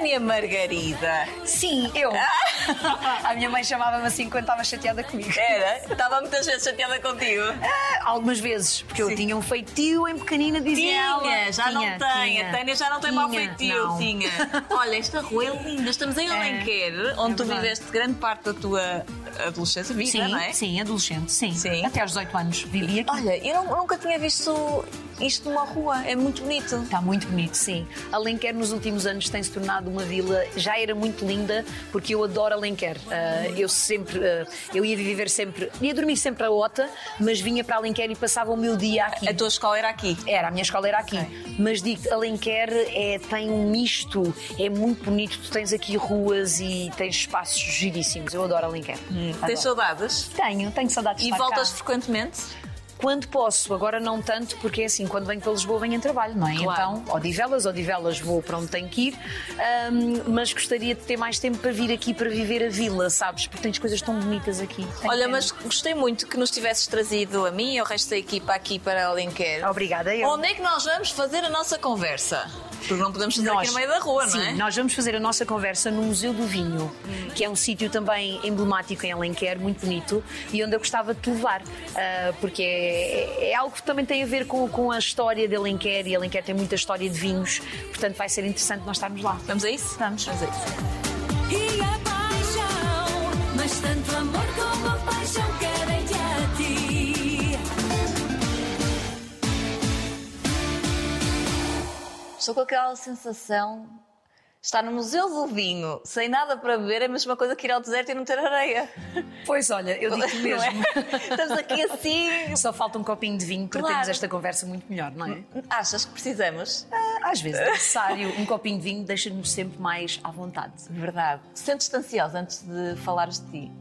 Tânia Margarida. Sim, eu. A minha mãe chamava-me assim quando estava chateada comigo. Era? Estava muitas vezes chateada contigo. Ah, Algumas vezes, porque eu Sim. tinha um feitio em pequenina, dizia ela. Tinha, já Tinha, não tem. tinha. A Tânia já não tem mau feitio. não. Tinha. Olha, esta rua é linda. Estamos em Alenquer, onde tu verdade. viveste grande parte da tua adolescência, vida, Sim, não é? sim, adolescente, sim. Sim. Até aos 18 anos vivi aqui. Olha, eu não- nunca tinha visto isto numa rua. É muito bonito. Está muito bonito, sim. Alenquer nos últimos anos tem-se tornado uma vila, já era muito linda, porque eu adoro Alenquer. Ah, eu sempre, ah, eu ia viver sempre, ia dormir sempre a Ota, mas vinha para Alenquer e passava o meu dia aqui. A tua escola era aqui. Era, a minha escola era aqui. Mas digo Alenquer é, tem um misto, é muito bonito. Tu tens aqui ruas e tens espaços giríssimos. Eu adoro Alenquer. Adoro. Tens saudades? Tenho, tenho saudades de E voltas cá. frequentemente? Quando posso, agora não tanto, porque é assim, quando venho para Lisboa venho em trabalho, não é? Claro. Então, Odivelas, Odivelas vou para onde tenho que ir, Ahm, mas gostaria de ter mais tempo para vir aqui para viver a vila, sabes? Porque tens coisas tão bonitas aqui. Olha, mas gostei muito que nos tivesses trazido a mim e ao resto da equipa aqui para Alenquer. Obrigada, eu. Onde é que nós vamos fazer a nossa conversa? Porque não podemos fazer Nós- aqui no meio da rua, sim, não é? nós vamos fazer a nossa conversa no Museu do Vinho, que é um sítio também emblemático em Alenquer, muito bonito, e onde eu gostava de te levar, ah, porque é, é algo que também tem a ver com, com a história de Alenquer, e Alenquer tem muita história de vinhos, portanto vai ser interessante nós estarmos lá. Vamos a isso? Vamos. Vamos a isso. e a paixão, mas tanto amor como a paixão querem-te a ti. Estou com aquela sensação. Estar no Museu do Vinho, sem nada para beber, é a mesma coisa que ir ao deserto e não ter areia. Pois olha, eu digo mesmo. é? Estamos aqui assim. Só falta um copinho de vinho para Claro. termos esta conversa muito melhor, não é? Achas que precisamos? Às vezes é necessário. Um copinho de vinho deixa-nos sempre mais à vontade. Verdade. Sentes-te ansiosa antes de falares de ti?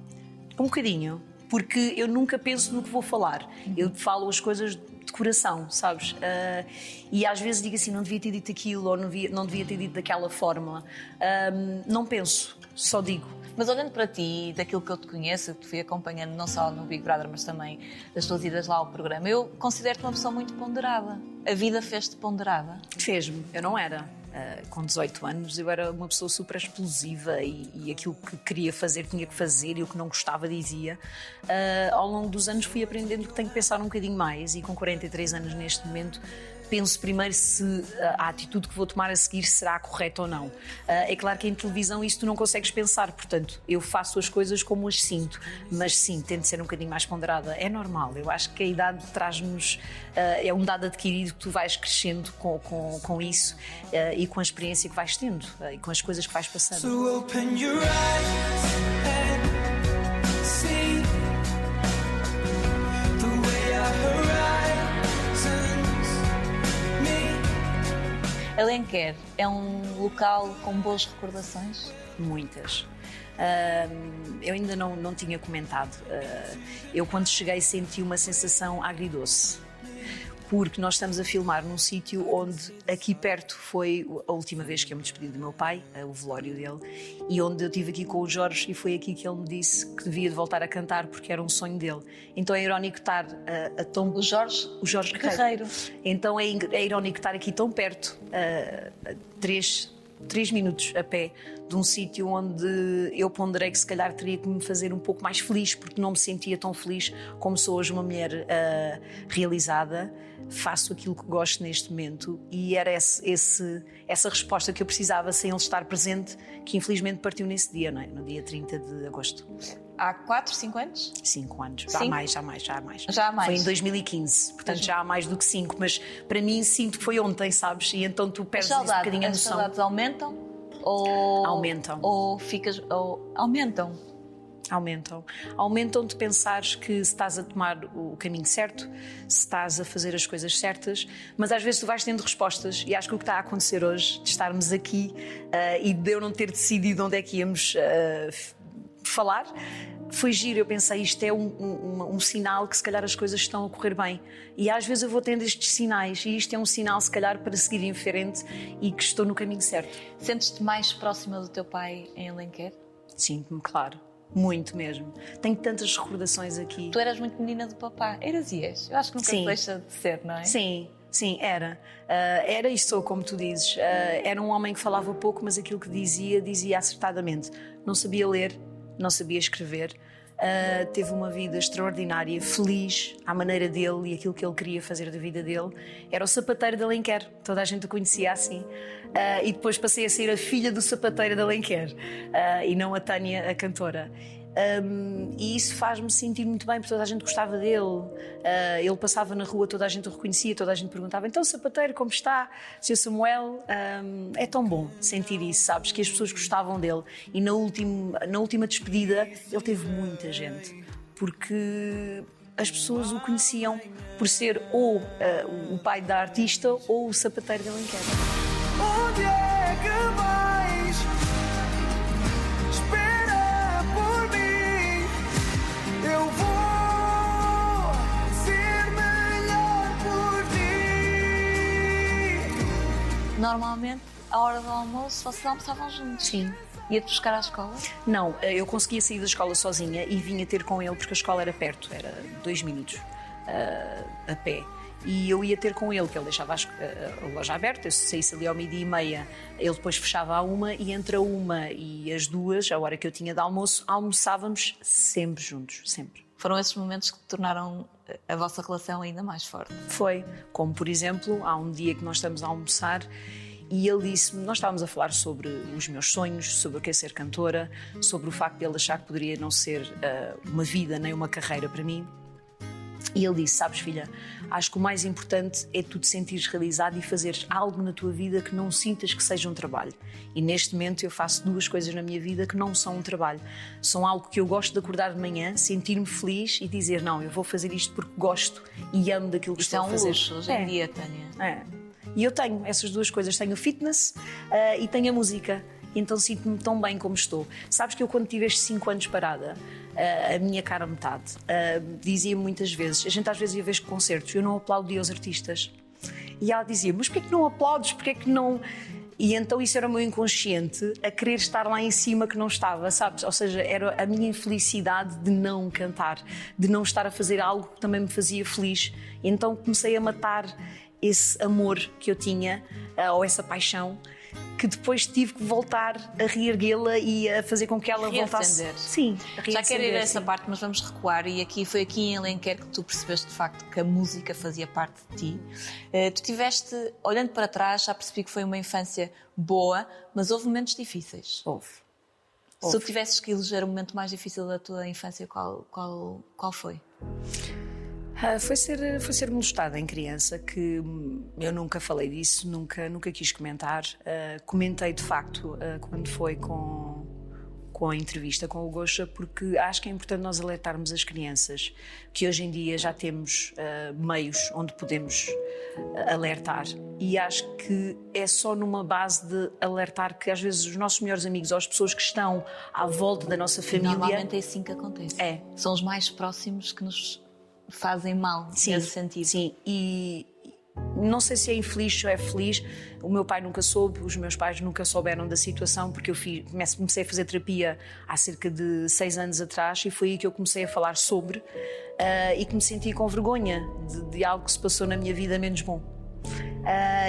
Um bocadinho, porque eu nunca penso no que vou falar. Eu falo as coisas de coração, sabes? Ah, e às vezes digo assim, não devia ter dito aquilo ou não devia, não devia ter dito daquela forma. Ah, não penso, só digo. Mas olhando para ti, daquilo que eu te conheço, que te fui acompanhando não só no Big Brother, mas também das tuas idas lá ao programa, eu considero-te uma pessoa muito ponderada. A vida fez-te ponderada. Fez-me, eu não era. Ah, com 18 anos eu era uma pessoa super explosiva e, e aquilo que queria fazer tinha que fazer e o que não gostava dizia. Ah, ao longo dos anos fui aprendendo que tenho que pensar um bocadinho mais e com 43 anos neste momento penso primeiro se ah, a atitude que vou tomar a seguir será correta ou não. Ah, é claro que em televisão isso tu não consegues pensar, portanto eu faço as coisas como as sinto, mas sim, tento ser um bocadinho mais ponderada. É normal, eu acho que a idade traz-nos, ah, é um dado adquirido que tu vais crescendo com, com, com isso e com a experiência que vais tendo e com as coisas que vais passando. So Alenquer é um local com boas recordações? Muitas. Ahm, eu ainda não, não tinha comentado. Ah, eu, quando cheguei, senti uma sensação agridoce. Porque nós estamos a filmar num sítio onde, aqui perto, foi a última vez que eu me despedi do meu pai, ah, o velório dele, e onde eu estive aqui com o Jorge, e foi aqui que ele me disse que devia de voltar a cantar porque era um sonho dele. Então é irónico estar a, a tão. O Jorge? O Jorge Guerreiro. Guerreiro. Então é, é irónico estar aqui tão perto, a, a três, três minutos a pé, de um sítio onde eu ponderei que se calhar teria que me fazer um pouco mais feliz, porque não me sentia tão feliz como sou hoje uma mulher ah, realizada. Faço aquilo que gosto neste momento e era esse, esse- essa resposta que eu precisava sem ele estar presente, que infelizmente partiu nesse dia, não é? no dia 30 de agosto. Há 4, 5 anos? Cinco anos. Já há mais, já há mais, já há mais. Já há mais. Foi em 2015, portanto já há mais do que cinco, mas para mim sinto que foi ontem, sabes? E então tu As perdes um saudades, bocadinho a as noção. saudades aumentam? Ou... Aumentam. Ou ficas... Ou... Aumentam. Aumentam. Aumentam de pensares que se estás a tomar o caminho certo, se estás a fazer as coisas certas, mas às vezes tu vais tendo respostas e acho que o que está a acontecer hoje, de estarmos aqui ah, e de eu não ter decidido onde é que íamos f- falar, foi giro. Eu pensei, isto é um, um- um- um sinal que se calhar as coisas estão a correr bem. E às vezes eu vou tendo estes sinais e isto é um sinal, se calhar, para seguir em frente e que estou no caminho certo. Sentes-te mais próxima do teu pai em Alenquer? Sinto-me, claro. Muito mesmo. Tenho tantas recordações aqui. Tu eras muito menina do papá. Eras e és. Eu acho que nunca Sim. se deixa de ser, não é? Sim, Sim, era. Ah, era e sou, como tu dizes. Ah, era um homem que falava pouco, mas aquilo que dizia, dizia acertadamente. Não sabia ler, não sabia escrever. Ah, teve uma vida extraordinária, feliz à maneira dele e aquilo que ele queria fazer da vida dele. Era o sapateiro de Alenquer, toda a gente o conhecia assim. Ah, e depois passei a ser a filha do sapateiro de Alenquer ah, e não a Tânia, a cantora. Um, e isso faz-me sentir muito bem, porque toda a gente gostava dele. Uh, ele passava na rua, toda a gente o reconhecia, toda a gente perguntava: então, sapateiro, como está? Seu Samuel? Um, é tão bom sentir isso, sabes? Que as pessoas gostavam dele. E na, último, na última despedida, ele teve muita gente, porque as pessoas o conheciam por ser ou uh, o pai da artista ou o sapateiro de Alenquer. Onde é que vais? Normalmente, à hora do almoço, vocês almoçavam juntos. Sim. Ia-te buscar à escola? Não, eh, eu conseguia sair da escola sozinha e vinha ter com ele porque a escola era perto, era dois minutos ah, a pé. E eu ia ter com ele, que ele deixava a- a loja aberta, eu saísse ali ao meio-dia e meia, ele depois fechava a uma e entre a uma e as duas, a hora que eu tinha de almoço, almoçávamos sempre juntos, sempre. Foram esses momentos que tornaram a vossa relação ainda mais forte. Foi, como por exemplo, há um dia que nós estamos a almoçar e ele disse nós estávamos a falar sobre os meus sonhos, sobre o que é ser cantora, sobre o facto de ele achar que poderia não ser ah, uma vida nem uma carreira para mim. E ele disse: Sabes, filha, acho que o mais importante é tu te sentires realizado e fazeres algo na tua vida que não sintas que seja um trabalho. E neste momento eu faço duas coisas na minha vida que não são um trabalho. São algo que eu gosto de acordar de manhã, sentir-me feliz e dizer: Não, eu vou fazer isto porque gosto e amo daquilo que Isto estou é um a fazer. luxo hoje É. em dia, Tânia. É. E eu tenho essas duas coisas. Tenho o fitness ah, e tenho a música. Então sinto-me tão bem como estou. Sabes que eu, quando tive estes 5 anos parada, a minha cara metade, dizia muitas vezes: a gente às vezes ia ver concertos, eu não aplaudia os artistas. E ela dizia: Mas porquê que não aplaudes? Porquê que não. E então isso era o meu inconsciente a querer estar lá em cima que não estava, sabes? Ou seja, era a minha infelicidade de não cantar, de não estar a fazer algo que também me fazia feliz. E então comecei a matar esse amor que eu tinha, ah, ou essa paixão, que depois tive que voltar a reerguê-la e a fazer com que ela voltasse. Sim, a Já quero ir a essa sim. parte, mas vamos recuar. E aqui foi aqui em Alenquer que tu percebeste de facto que a música fazia parte de ti. Eh, tu tiveste, olhando para trás, já percebi que foi uma infância boa, mas houve momentos difíceis. Houve. Se tu tivesses que eleger o momento mais difícil da tua infância, qual, qual, qual foi? Ah, foi ser foi ser molestada em criança que eu nunca falei disso nunca nunca quis comentar Ah, comentei de facto ah, quando foi com com a entrevista com o Gosha porque acho que é importante nós alertarmos as crianças que hoje em dia já temos ah, meios onde podemos alertar e acho que é só numa base de alertar que às vezes os nossos melhores amigos ou as pessoas que estão à volta da nossa família Normalmente é assim que acontece. É. São os mais próximos que nos fazem mal nesse sentido. Sim, e não sei se é infeliz ou é feliz. O meu pai nunca soube, os meus pais nunca souberam da situação, porque eu fiz, comecei a fazer terapia há cerca de seis anos atrás e foi aí que eu comecei a falar sobre ah, e que me senti com vergonha de, de algo que se passou na minha vida menos bom.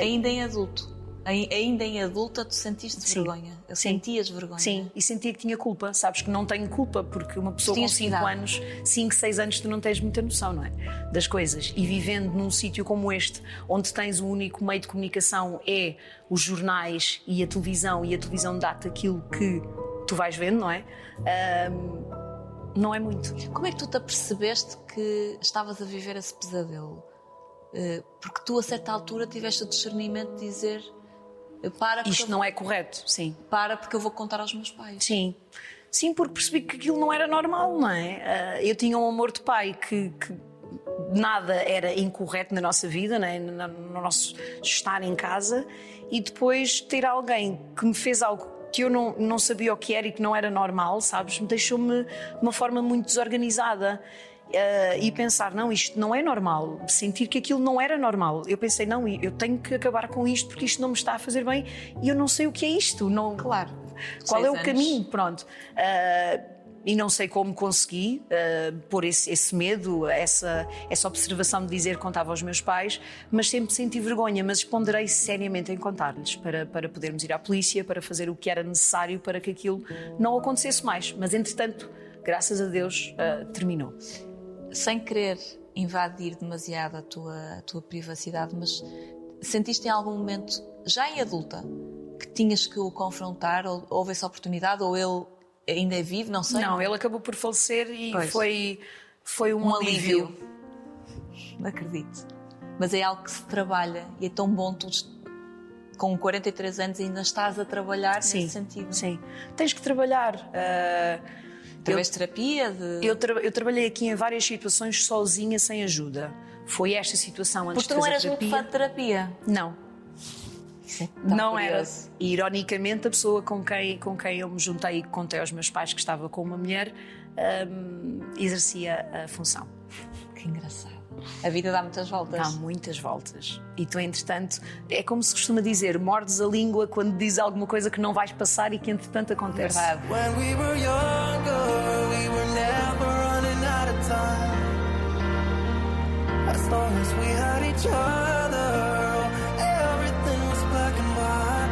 Ainda em adulto. Ai- Ainda em adulta, tu sentiste Sim. vergonha. Eu Sim. sentias vergonha. Sim, e sentia que tinha culpa. Sabes que não tenho culpa, porque uma pessoa com Tinhas que 5 dar. anos, 5, 6 anos, tu não tens muita noção, não é? Das coisas. E vivendo num sítio como este, onde tens o único meio de comunicação é os jornais e a televisão, e a televisão dá-te aquilo que tu vais vendo, não é? Ahm, não é muito. Como é que tu te apercebeste que estavas a viver esse pesadelo? Eh, Porque tu, a certa altura, tiveste o discernimento de dizer para Isto eu, não é correto, sim. para porque eu vou contar aos meus pais. Sim. Sim, porque percebi que aquilo não era normal, não é? Ah, eu tinha um amor de pai que, que nada era incorreto na nossa vida, não é? no, no nosso estar em casa, e depois ter alguém que me fez algo que eu não, não sabia o que era e que não era normal, sabes? Me deixou-me de uma forma muito desorganizada. Ah, e pensar, não, isto não é normal, sentir que aquilo não era normal. Eu pensei, não, eu tenho que acabar com isto porque isto não me está a fazer bem e eu não sei o que é isto. Não, Claro. qual é o anos. caminho? Pronto. Ah, e não sei como consegui uh, pôr esse, esse, medo, essa, essa observação de dizer que contava aos meus pais, mas sempre senti vergonha, mas ponderei seriamente em contar-lhes para, para podermos ir à polícia, para fazer o que era necessário para que aquilo não acontecesse mais. Mas entretanto, graças a Deus, uh, terminou. Sem querer invadir demasiado a tua, a tua privacidade, mas sentiste em algum momento, já em adulta, que tinhas que o confrontar, ou houve essa oportunidade, ou ele ainda é vivo, não sei? Não, ele acabou por falecer e Pois. foi, foi um, um alívio. alívio. Não acredito. Mas é algo que se trabalha e é tão bom tu com 43 anos ainda estás a trabalhar Sim, nesse sentido. sim. Tens que trabalhar. uh, Através de terapia, de... Eu, tra- eu trabalhei aqui em várias situações sozinha, sem ajuda. Foi esta situação antes Porque tu de não fazer eras muito terapia. fã de terapia. Não, é não era. curioso. E, ironicamente, a pessoa com quem, com quem eu me juntei e contei aos meus pais que estava com uma mulher hum, exercia a função. Que engraçado. A vida dá muitas voltas. Dá muitas voltas. E tu, entretanto, é como se costuma dizer: mordes a língua quando dizes alguma coisa que não vais passar e que, entretanto, acontece. Verdade. When we were younger, we were never running out of time. As long as we had each other, everything was black and white.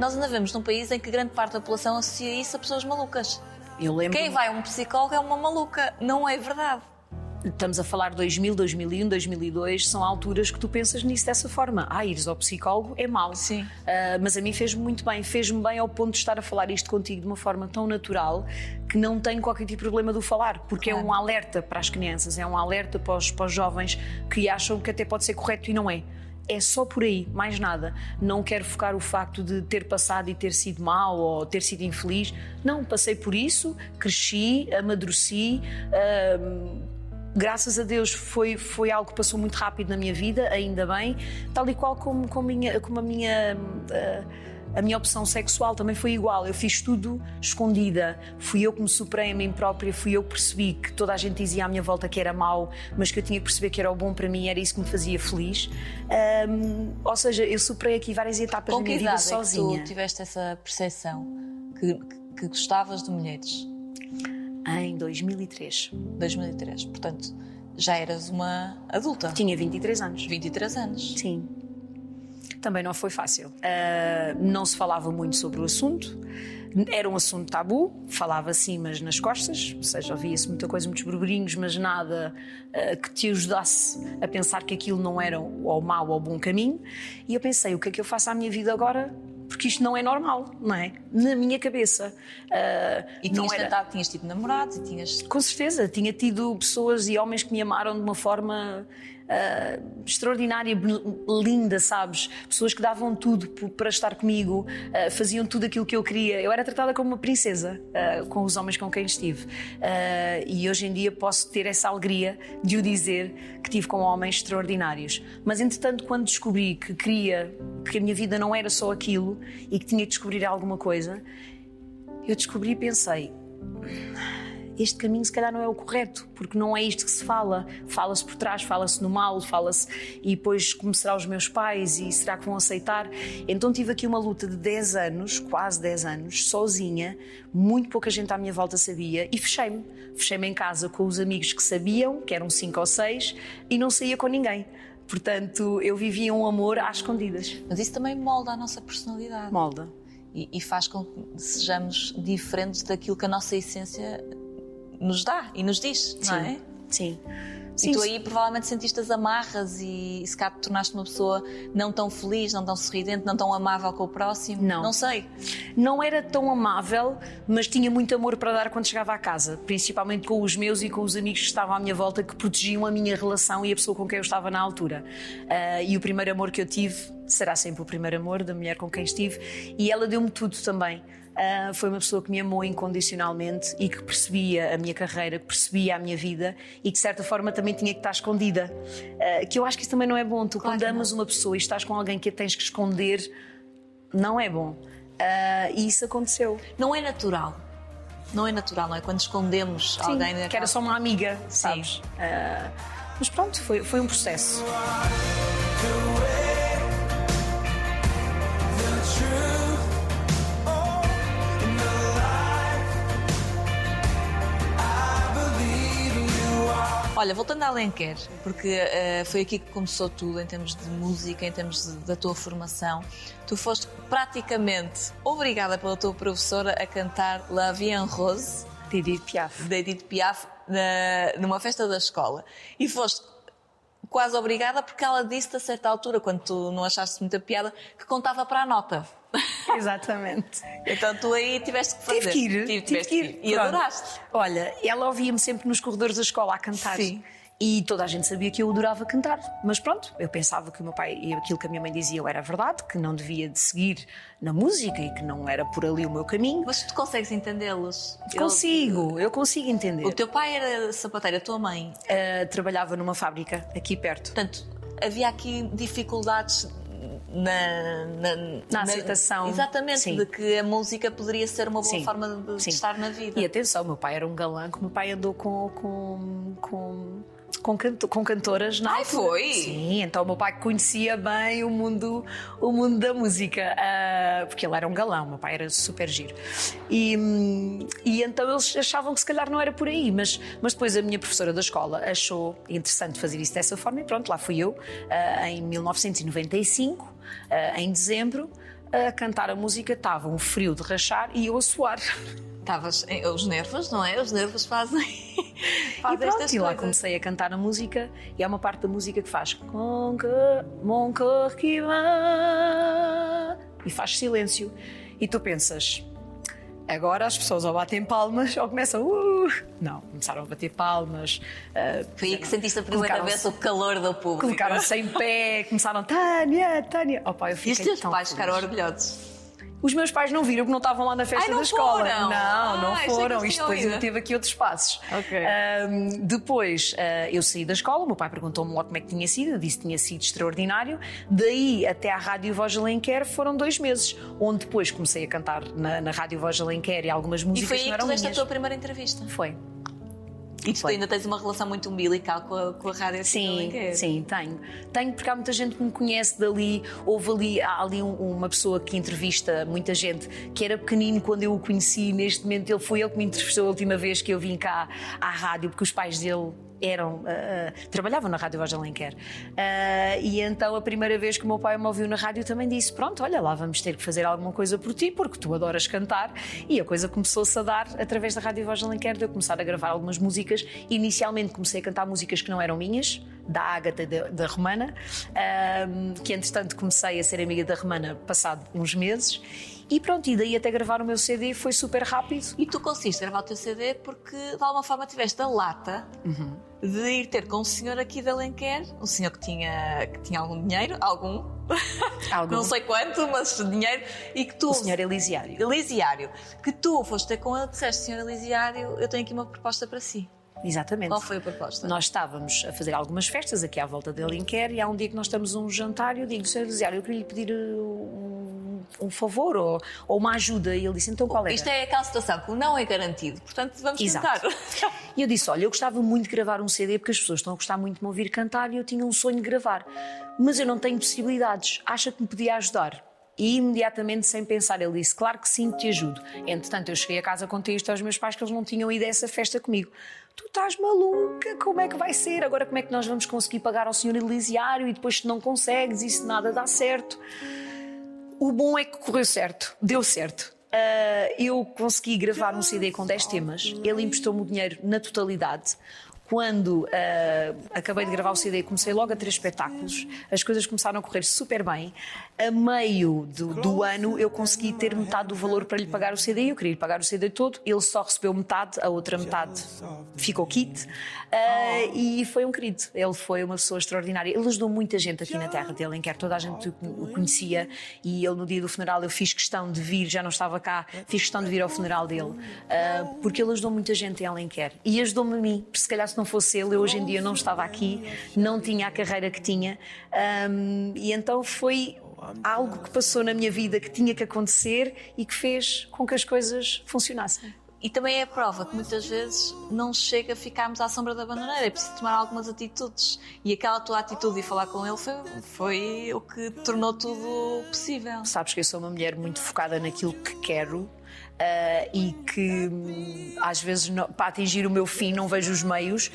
Nós ainda vemos num país em que grande parte da população associa isso a pessoas malucas. Eu lembro. Quem vai a um psicólogo é uma maluca. Não é verdade. Estamos a falar de 2000, 2001, 2002, são alturas que tu pensas nisso dessa forma. Ah, ires ao psicólogo é mau. Sim. Ah, mas a mim fez-me muito bem. Fez-me bem ao ponto de estar a falar isto contigo de uma forma tão natural que não tenho qualquer tipo de problema do falar, porque é Claro. um alerta para as crianças, é um alerta para os, para os jovens que acham que até pode ser correto e não é. É só por aí, mais nada. Não quero focar o facto de ter passado e ter sido mau ou ter sido infeliz. Não, passei por isso, cresci, amadureci. Graças a Deus foi, foi algo que passou muito rápido na minha vida, ainda bem, tal e qual como, como, minha- como a minha. ah, a minha opção sexual também foi igual. Eu fiz tudo escondida. Fui eu que me superei a mim própria. Fui eu que percebi que toda a gente dizia à minha volta que era mau, mas que eu tinha que perceber que era o bom para mim. Era isso que me fazia feliz. Ahm, ou seja, eu superei aqui várias etapas Com da minha vida idade é que sozinha. tu tiveste essa percepção que- que gostavas de mulheres? Em 2003. 2003. Portanto, já eras uma adulta. Tinha 23 anos. 23 anos. Sim. Também não foi fácil. Ah, não se falava muito sobre o assunto. Era um assunto tabu, falava assim, mas nas costas, ou seja, ouvia-se muita coisa, muitos burburinhos, mas nada ah, que te ajudasse a pensar que aquilo não era o mau ou o bom caminho. E eu pensei, o que é que eu faço à minha vida agora? Porque isto não é normal, não é? Na minha cabeça. Ah, E não tinhas era... tentado, tinhas tido namorados e tinhas. Com certeza, tinha tido pessoas e homens que me amaram de uma forma ah, extraordinária, linda, sabes? Pessoas que davam tudo para estar comigo, ah, faziam tudo aquilo que eu queria. Eu era tratada como uma princesa ah, com os homens com quem estive. E hoje em dia posso ter essa alegria de o dizer que tive com homens extraordinários. Mas entretanto, quando descobri que queria, que a minha vida não era só aquilo e que tinha que descobrir alguma coisa, eu descobri e pensei este caminho se calhar não é o correto, porque não é isto que se fala. Fala-se por trás, fala-se no mal, fala-se e depois como será os meus pais e será que vão aceitar? Então tive aqui uma luta de 10 anos, quase 10 anos, sozinha, muito pouca gente à minha volta sabia e fechei-me. Fechei-me em casa com os amigos que sabiam, que eram 5 ou 6, e não saía com ninguém. Portanto, eu vivia um amor às escondidas. Mas isso também molda a nossa personalidade. Molda. E, e faz com que sejamos diferentes daquilo que a nossa essência nos dá e nos diz, não é? Sim. E tu aí provavelmente sentiste as amarras e se cá te tornaste uma pessoa não tão feliz, não tão sorridente, não tão amável com o próximo. Não. Não sei. Não era tão amável, mas tinha muito amor para dar quando chegava à casa, principalmente com os meus e com os amigos que estavam à minha volta, que protegiam a minha relação e a pessoa com quem eu estava na altura. Ah, e o primeiro amor que eu tive será sempre o primeiro amor da mulher com quem estive, e ela deu-me tudo também. Ah, foi uma pessoa que me amou incondicionalmente e que percebia a minha carreira, que percebia a minha vida e que de certa forma também tinha que estar escondida. Ah, que eu acho que isso também não é bom. Tu, Claro quando amas uma pessoa e estás com alguém que a tens que esconder, não é bom. Ah, e isso aconteceu. Não é natural. Não é natural, não é? Quando escondemos Sim, alguém que era só uma amiga, sabes? Mas pronto, foi, foi um processo. Olha, voltando a Alenquer, porque eh, foi aqui que começou tudo em termos de música, em termos de- da tua formação. Tu foste praticamente obrigada pela tua professora a cantar La Vie en Rose, de Edith Piaf. de Edith Piaf, na- numa festa da escola. E foste quase obrigada porque ela disse a certa altura, quando tu não achaste muita piada, que contava para a nota. Exatamente. Então tu aí tiveste que fazer. Tive que ir. Tive- tive que ir. E Pronto. adoraste. Olha, ela ouvia-me sempre nos corredores da escola a cantar. Sim. E toda a gente sabia que eu adorava cantar. Mas pronto, eu pensava que o meu pai e aquilo que a minha mãe dizia era verdade, que não devia de seguir na música e que não era por ali o meu caminho. Mas tu consegues entendê-los? Consigo, eu consigo entender. O teu pai era sapateiro, a tua mãe. Ah, trabalhava numa fábrica aqui perto. Portanto, havia aqui dificuldades na, na, Na aceitação. Exatamente, Sim. de que a música poderia ser uma boa Sim. forma de, Sim. estar na vida. E atenção, meu pai era um galã, que meu pai andou com. com, com com, canto- com cantoras na Ai, altura. foi? Sim, então o meu pai conhecia bem o mundo, o mundo da música, ah, porque ele era um galão, meu pai era super giro. E, e então eles achavam que se calhar não era por aí, mas, mas depois a minha professora da escola achou interessante fazer isso dessa forma e pronto, lá fui eu, ah, em 1995, ah, em dezembro, a cantar a música, estava um frio de rachar e eu a suar. Estavas em- os nervos, não é? Os nervos fazem, E fazem pronto, estas e lá coisas. comecei a cantar a música e há uma parte da música que faz Com que- Mon cœur qui va e faz silêncio. E tu pensas, agora as pessoas ou batem palmas ou começam uh, não, começaram a bater palmas, uh, Foi aí que sentiste a primeira vez o calor do público. colocaram-se em pé, começaram Tânia, Tânia. Opa, eu E os fiquei teus pais ficaram orgulhosos. Os meus pais não viram porque não estavam lá na festa Ai, não da escola. foram? Não, não Ah, que foram. Isto depois ainda teve aqui outros passos. Ok. Ahm, depois ah, eu saí da escola, o meu pai perguntou-me logo como é que tinha sido, eu disse que tinha sido extraordinário. Daí até à Rádio Voz de Alenquer foram dois meses, onde depois comecei a cantar na, na Rádio Voz de Alenquer e algumas E músicas foi que aí não que eram deste a tua primeira entrevista. Foi. E tu ainda tens uma relação muito umbilical com a, com a rádio Sim, sim, tenho. Tenho porque há muita gente que me conhece dali. Houve ali, há ali um- uma pessoa que entrevista muita gente que era pequenino quando eu o conheci. Neste momento, ele foi ele que me entrevistou a última vez que eu vim cá à rádio, porque os pais dele eram ah, trabalhavam na Rádio Voz de Alenquer. Ah, e então a primeira vez que o meu pai me ouviu na rádio também disse: Pronto, olha lá, vamos ter que fazer alguma coisa por ti, porque tu adoras cantar. E a coisa começou-se a dar através da Rádio Voz de Alenquer, de eu começar a gravar algumas músicas. Inicialmente comecei a cantar músicas que não eram minhas, da Ágata e da, Romana, que entretanto comecei a ser amiga da Romana passado uns meses. E pronto, e daí até gravar o meu CD foi super rápido. E tu conseguiste gravar o teu CD porque de alguma forma tiveste a lata de ir ter com um senhor aqui de Alenquer, um senhor que tinha, que tinha algum dinheiro, algum, Algum- não sei quanto, mas dinheiro, e que tu. O senhor Elisiário. Elisiário, que tu foste ter com ele e disseste, senhor Elisiário, eu tenho aqui uma proposta para si. Exatamente. Qual foi a proposta? Nós estávamos a fazer algumas festas aqui à volta de Alenquer e há um dia que nós estamos a um jantar e eu digo, Sr. Elisiário, eu queria lhe pedir uh, um, um favor ou, ou uma ajuda. E ele disse, então qual era? Isto é aquela situação que o não é garantido, portanto vamos Exato. tentar. E eu disse: Olha, eu gostava muito de gravar um CD porque as pessoas estão a gostar muito de me ouvir cantar e eu tinha um sonho de gravar, mas eu não tenho possibilidades. Acha que me podia ajudar? E imediatamente, sem pensar, ele disse: Claro que sim, te ajudo. Entretanto, eu cheguei a casa, contei isto aos meus pais que eles não tinham ido a essa festa comigo. Tu estás maluca? Como é que vai ser? Agora, como é que nós vamos conseguir pagar ao senhor Elisiário e depois, se não consegues, isso nada dá certo? O bom é que correu certo, deu certo. Ah, eu consegui gravar um CD com 10 temas, ele emprestou-me o dinheiro na totalidade. Quando ah, acabei de gravar o CD, comecei logo a ter espetáculos, as coisas começaram a correr super bem. A meio do, do ano, eu consegui ter metade do valor para lhe pagar o CD. Eu queria lhe pagar o CD todo, ele só recebeu metade, a outra metade ficou kit. Ah, e foi um querido, ele foi uma pessoa extraordinária. Ele ajudou muita gente aqui na terra dele, em quer toda a gente o conhecia. E ele, no dia do funeral, eu fiz questão de vir, já não estava cá, fiz questão de vir ao funeral dele, ah, porque ele ajudou muita gente em Alenquer. E ajudou-me a mim, se calhar se não fosse ele, eu hoje em dia não estava aqui, não tinha a carreira que tinha. Ahm, e então foi algo que passou na minha vida que tinha que acontecer e que fez com que as coisas funcionassem. E também é a prova que muitas vezes não chega a ficarmos à sombra da bananeira, é preciso tomar algumas atitudes. E aquela tua atitude de falar com ele foi, foi o que tornou tudo possível. Sabes que eu sou uma mulher muito focada naquilo que quero. Ah, e que hum, às vezes não- para atingir o meu fim não vejo os meios.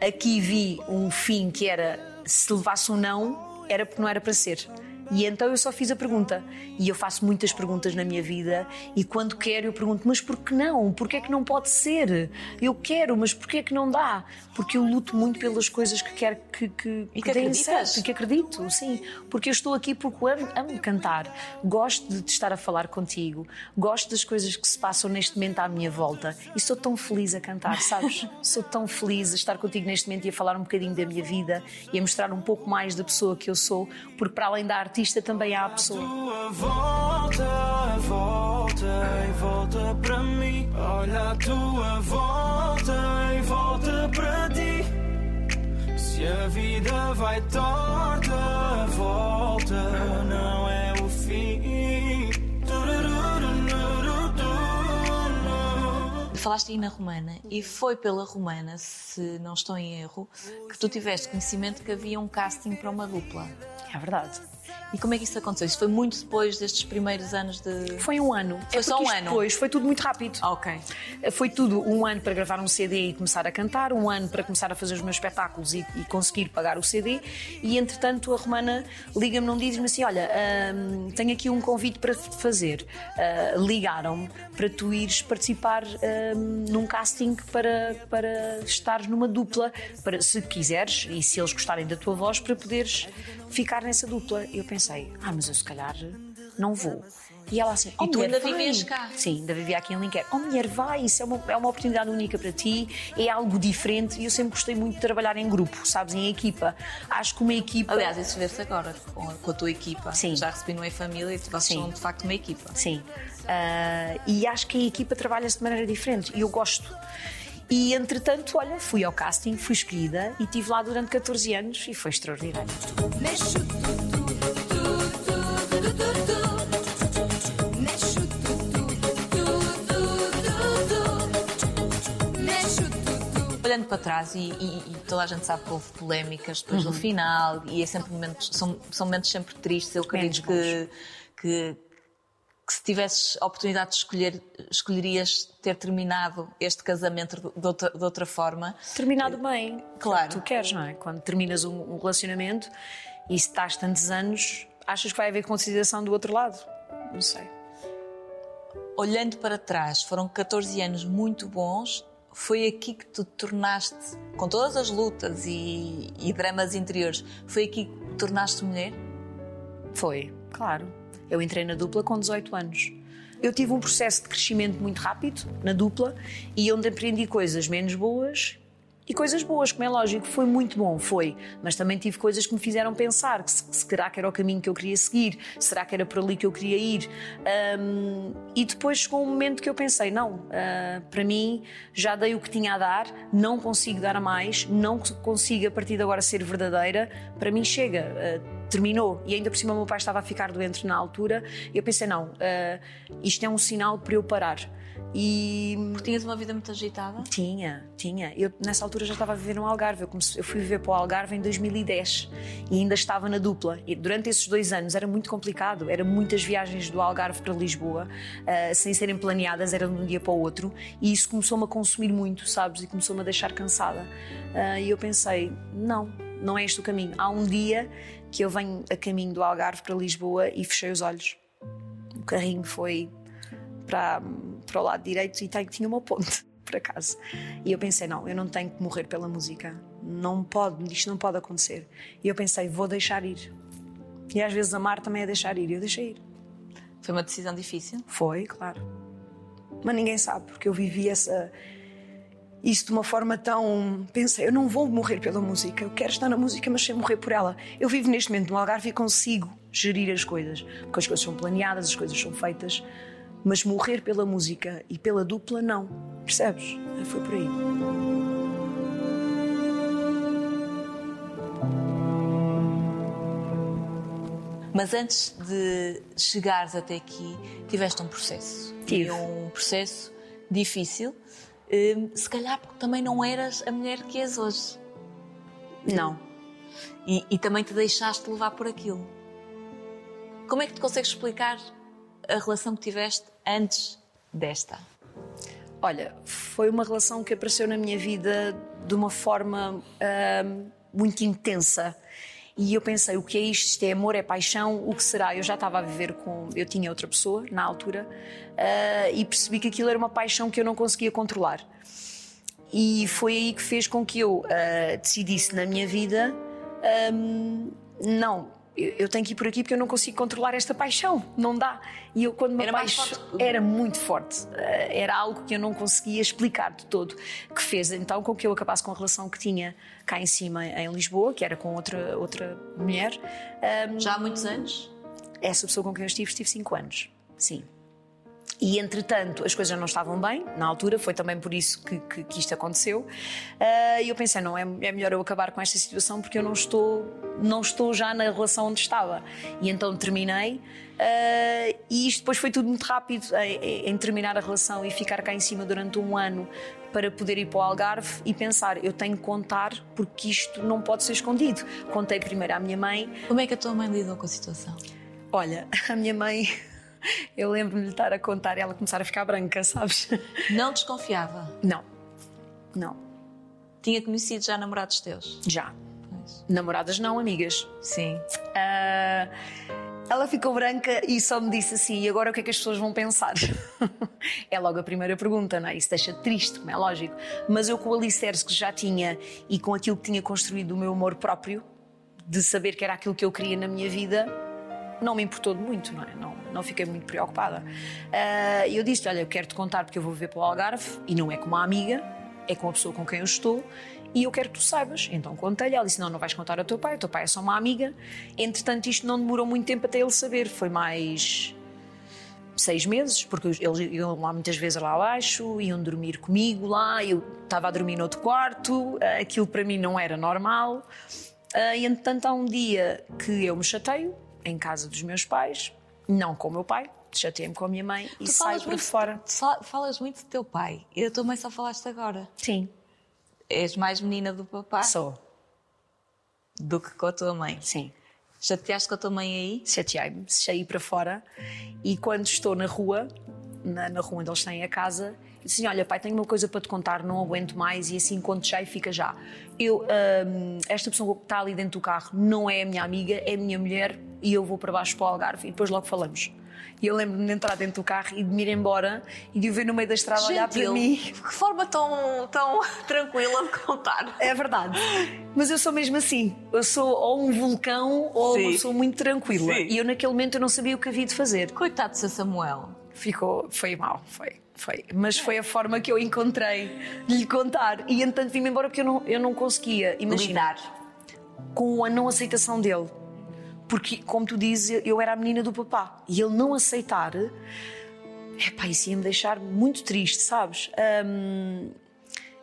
aqui vi um fim que era se levasse um não, era porque não era para ser. E então eu só fiz a pergunta. E eu faço muitas perguntas na minha vida e quando quero eu pergunto, mas por que não? Porquê é que não pode ser? Eu quero, mas porquê é que não dá? Porque eu luto muito pelas coisas que quero que, que, E que deem acreditas? certo e que acredito, sim. Porque eu estou aqui porque amo, amo cantar. Gosto de estar a falar contigo. Gosto das coisas que se passam neste momento à minha volta. E sou tão feliz a cantar, sabes? sou tão feliz a estar contigo neste momento e a falar um bocadinho da minha vida e a mostrar um pouco mais da pessoa que eu sou, porque para além da artista também há a pessoa. Tua volta, volta e volta para mim. Olha a tua volta e volta para ti. Se a vida vai torta, volta, não é o fim. Falaste aí na Romana e foi pela Romana, se não estou em erro, que tu tiveste conhecimento que havia um casting para uma dupla. É verdade. E como é que isso aconteceu? Isso foi muito depois destes primeiros anos de. Foi um ano. Foi É só um ano? Depois foi tudo muito rápido. Ok. Foi tudo um ano para gravar um CD e começar a cantar, um ano para começar a fazer os meus espetáculos e, e conseguir pagar o CD. E entretanto a Romana liga-me num dia e diz-me assim: Olha, hum, tenho aqui um convite para te fazer. Ah, Ligaram-me para tu ires participar hum, num casting para, para estares numa dupla, para, se quiseres e se eles gostarem da tua voz, para poderes ficar nessa dupla. Eu pensei: Ah, mas eu se calhar não vou. E ela assim, oh, tu mulher, ainda vivias cá? Sim, ainda vivia aqui em Linquer. Oh, mulher, vai, isso é uma, é uma oportunidade única para ti, é algo diferente e eu sempre gostei muito de trabalhar em grupo, sabes, em equipa. Acho que uma equipa. Aliás, isso vê-se agora com a, com a tua equipa. Sim. Já recebi no Em Família e vocês Sim. são de facto uma equipa. Sim. Ah, e acho que a equipa trabalha-se de maneira diferente e eu gosto. E entretanto, olha, fui ao casting, fui escolhida e estive lá durante 14 anos e foi extraordinário. Mexo tudo, Olhando para trás, e, e- e toda a gente sabe que houve polémicas depois Uhum. do final, e é sempre momentos, são, são momentos sempre tristes. Eu acredito que, que, que se tivesses a oportunidade de escolher, escolherias ter terminado este casamento de, outra, de outra forma. Terminado bem. Claro. Tu queres, não é? Quando terminas um, um relacionamento e se estás tantos anos, achas que vai haver consideração do outro lado? Não sei. Olhando para trás, foram 14 anos muito bons. Foi aqui que tu te tornaste, com todas as lutas e, e dramas interiores, foi aqui que te tornaste mulher? Foi, claro. Eu entrei na dupla com 18 anos. Eu tive um processo de crescimento muito rápido na dupla e onde aprendi coisas menos boas e coisas boas, como é lógico. Foi muito bom, foi. Mas também tive coisas que me fizeram pensar que se, se será que era o caminho que eu queria seguir, será que era por ali que eu queria ir. Ahm, e depois chegou um momento que eu pensei: não, ah, para mim já dei o que tinha a dar, não consigo dar mais, não consigo a partir de agora ser verdadeira. Para mim chega. ah, terminou e ainda por cima o meu pai estava a ficar doente na altura e eu pensei não ah, isto é um sinal para eu parar e Porque tinhas uma vida muito agitada? tinha tinha. Eu nessa altura já estava a viver no Algarve. Eu, comecei- eu fui viver para o Algarve em 2010 e ainda estava na dupla. E durante esses dois anos era muito complicado. Era muitas viagens do Algarve para Lisboa ah, sem serem planeadas era de um dia para o outro. E isso começou-me a consumir muito sabes? E começou-me a deixar cansada. Ah, e eu pensei não não é este o caminho. Há um dia que eu venho a caminho do Algarve para Lisboa e fechei os olhos. O carrinho foi para, para o lado direito e tinha uma ponte para casa. E eu pensei, não, eu não tenho que morrer pela música. Não pode, isto não pode acontecer. E eu pensei, vou deixar ir. E às vezes amar também é deixar ir. E eu deixei ir. Foi uma decisão difícil? Foi, claro. Mas ninguém sabe, porque eu vivi essa. Isso de uma forma tão. Pensei, eu não vou morrer pela música, eu quero estar na música, mas sem morrer por ela. Eu vivo neste momento no Algarve e consigo gerir as coisas, porque as coisas são planeadas, as coisas são feitas, mas morrer pela música e pela dupla, não. Percebes? Foi por aí. Mas antes de chegares até aqui, tiveste um processo. Tive. E um processo difícil. Hum, se calhar porque também não eras a mulher que és hoje. Não. E, e também te deixaste levar por aquilo. Como é que te consegues explicar a relação que tiveste antes desta? Olha, foi uma relação que apareceu na minha vida de uma forma ahm, muito intensa. E eu pensei, o que é isto? Isto é amor, é paixão, o que será? Eu já estava a viver com. Eu tinha outra pessoa na altura ah, e percebi que aquilo era uma paixão que eu não conseguia controlar. E foi aí que fez com que eu ah, decidisse na minha vida: ahm, não, eu, tenho que ir por aqui porque eu não consigo controlar esta paixão, não dá. E eu, quando me Era era muito forte, Ah, era algo que eu não conseguia explicar de todo, que fez então com que eu acabasse com a relação que tinha cá em cima em Lisboa, que era com outra, outra mulher. Ahm, Já há muitos anos? essa pessoa com quem eu estive, estive 5 anos. Sim. E entretanto, as coisas não estavam bem na altura, foi também por isso que, que, que isto aconteceu. Ah, E eu pensei, não, é, é melhor eu acabar com esta situação porque eu não estou, não estou já na relação onde estava. E então terminei. ah, e isto depois foi tudo muito rápido em- em terminar a relação e ficar cá em cima durante um ano para poder ir para o Algarve e pensar, eu tenho que contar porque isto não pode ser escondido. Contei primeiro à minha mãe, Como é que a tua mãe lidou com a situação? Olha, a minha mãe, eu lembro-me de lhe estar a contar e ela começar a ficar branca, sabes? Não desconfiava? Não, não, Tinha conhecido já namorados teus? já. Pois. Namoradas não, amigas. Sim. Ah, ela ficou branca e só me disse assim: e agora o que é que as pessoas vão pensar? é logo a primeira pergunta, não é? Isso deixa triste, como é lógico. Mas eu, com o alicerce que já tinha e com aquilo que tinha construído o meu amor próprio, de saber que era aquilo que eu queria na minha vida, não me importou de muito, não é? Não, não fiquei muito preocupada. Ah, E eu disse: Olha, eu quero te contar porque eu vou viver para o Algarve e não é com uma amiga, é com a pessoa com quem eu estou e eu quero que tu saibas. Então contei-lhe. Ela disse: Não, não vais contar ao teu pai, o teu pai é só uma amiga. Entretanto, isto não demorou muito tempo até ele saber, foi mais seis meses, porque eles iam lá muitas vezes lá abaixo, iam dormir comigo lá, eu estava a dormir noutro quarto, ah, aquilo para mim não era normal. Ah, E entretanto, há um dia que eu me chateio em casa dos meus pais, não com o meu pai, chateei-me com a minha mãe e Tu saio falas para muito, fora. falas muito do teu pai. E da tua mãe só falaste agora. Sim, És mais menina do papá sou. do que com a tua mãe. Sim. Chateaste com a tua mãe aí? chateei-me, saí para fora e quando estou na rua, na, na rua onde eles têm a casa, assim: Olha, pai, tenho uma coisa para te contar, não aguento mais e assim conto já e fica já. Eu, hum, esta pessoa que está ali dentro do carro não é a minha amiga, é a minha mulher e eu vou para baixo para o Algarve e depois logo falamos. E eu lembro-me de entrar dentro do carro e de me ir embora e de o ver no meio da estrada olhar para Gentil. mim. Que forma tão, tão tranquila de contar. É verdade. Mas eu sou mesmo assim. Eu sou ou um vulcão ou Sim. uma pessoa muito tranquila. Sim. E eu naquele momento eu não sabia o que havia de fazer. Coitado de seu Samuel. Ficou, foi mal, foi, foi. Mas foi a forma que eu encontrei de lhe contar. E entretanto vim-me embora porque eu não, eu não conseguia imaginar com a não aceitação dele. Porque, como tu dizes, eu era a menina do papá. E ele não aceitar, epá, isso ia me deixar muito triste, sabes? Hum,